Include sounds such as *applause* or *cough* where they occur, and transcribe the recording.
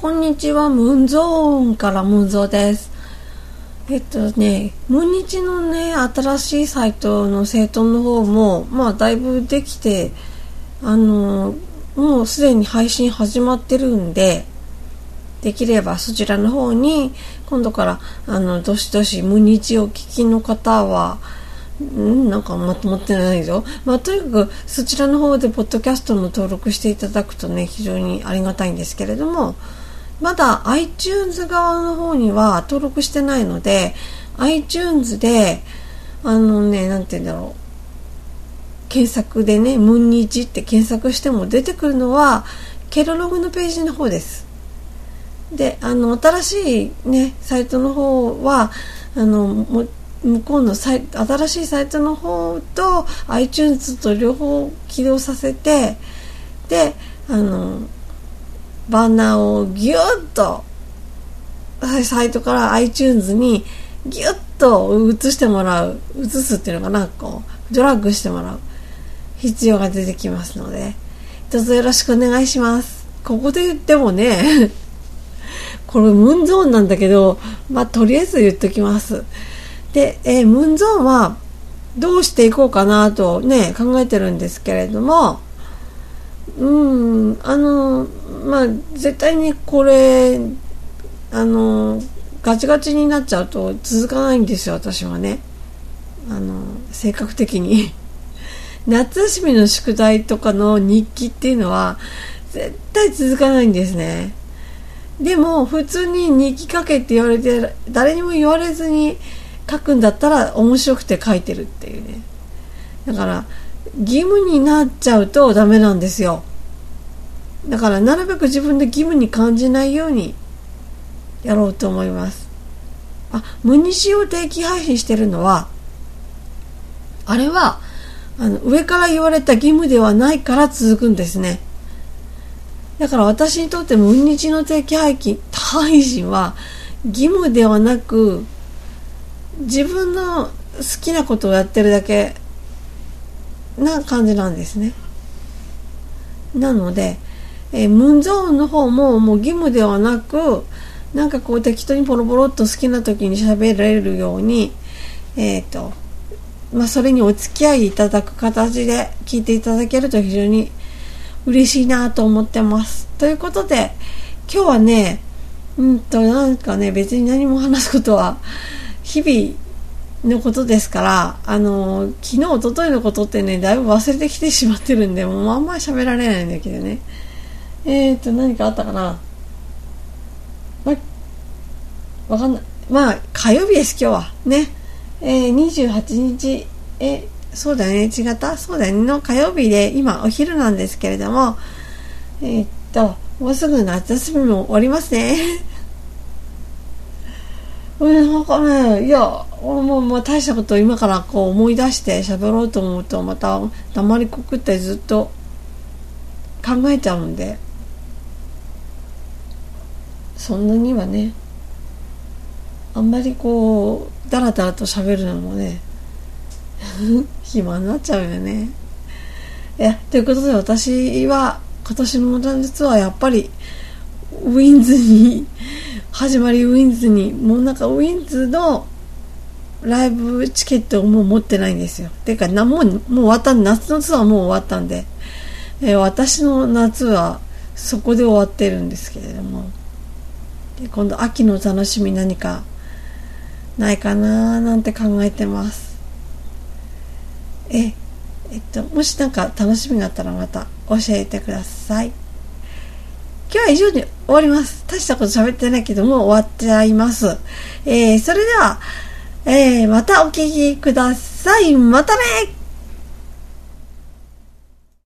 こんにちは、ムンゾーンからムンゾーです。えっとね、ムンニチのね、新しいサイトの生徒の方も、まあ、だいぶできて、あの、もうすでに配信始まってるんで、できればそちらの方に、今度から、あの、どしどしムンニチを聞きの方は、んなんかまとまってないぞ。まあ、とにかくそちらの方でポッドキャストの登録していただくとね、非常にありがたいんですけれども、まだ iTunes 側の方には登録してないので、iTunes で、あのね、なんて言うんだろう。検索でね、ムンニチって検索しても出てくるのは、ケロログのページの方です。で、あの、新しいね、サイトの方は、あの、も向こうのサイ新しいサイトの方と iTunes と両方起動させてであのバナーをギュッとサイトから iTunes にギュッと移してもらう。移すっていうのかなこう。ドラッグしてもらう。必要が出てきますので。どうぞよろしくお願いします。ここで言ってもね *laughs* これムーンゾーンなんだけどまあとりあえず言っときます。で、えー、ムンゾーンはどうしていこうかなとね、考えてるんですけれども、うん、あの、まあ、絶対にこれ、あの、ガチガチになっちゃうと続かないんですよ、私はね。あの、性格的に。*laughs* 夏休みの宿題とかの日記っていうのは、絶対続かないんですね。でも、普通に日記書けって言われて、誰にも言われずに、書くんだったら面白くて書いてるっていうねだから義務になっちゃうとダメなんですよだからなるべく自分で義務に感じないようにやろうと思いますあ無にしを定期配信してるのはあれはあの上から言われた義務ではないから続くんですねだから私にとって無日の定期配信配信は義務ではなく自分の好きなことをやってるだけな感じなんですね。なので、えー、ムンゾーンの方ももう義務ではなく、なんかこう適当にポロポロっと好きな時に喋られるように、えっ、ー、と、まあそれにお付き合いいただく形で聞いていただけると非常に嬉しいなと思ってます。ということで、今日はね、うんとなんかね、別に何も話すことは日々のことですから、あの、昨日、おとといのことってね、だいぶ忘れてきてしまってるんで、もうあんまり喋られないんだけどね。えーと、何かあったかな？ま、わかんない。まあ、火曜日です、今日は。ね。えー、28日、え、そうだよね、違った？そうだよね、の火曜日で、今、お昼なんですけれども、えー、っと、もうすぐ夏休みも終わりますね。*laughs* なんかね、いや、俺もまあ大したことを今からこう思い出して喋ろうと思うとまた黙りこくってずっと考えちゃうんで、そんなにはね、あんまりこう、だらだらと喋るのもね、*laughs* 暇になっちゃうよね。いや、ということで私は今年の夏はやっぱりウィンズに始まりウィンズにもうなんかウィンズのライブチケットをもう持ってないんですよ。ていうかなもうもう終わった夏のツアーもう終わったんで、えー、私の夏はそこで終わってるんですけれども今度秋の楽しみ何かないかななんて考えてますええっともし何か楽しみがあったらまた教えてください。今日は以上に終わります。大したこと喋ってないけどもう終わっちゃいます。えー、それでは、えー、またお聴きください。またね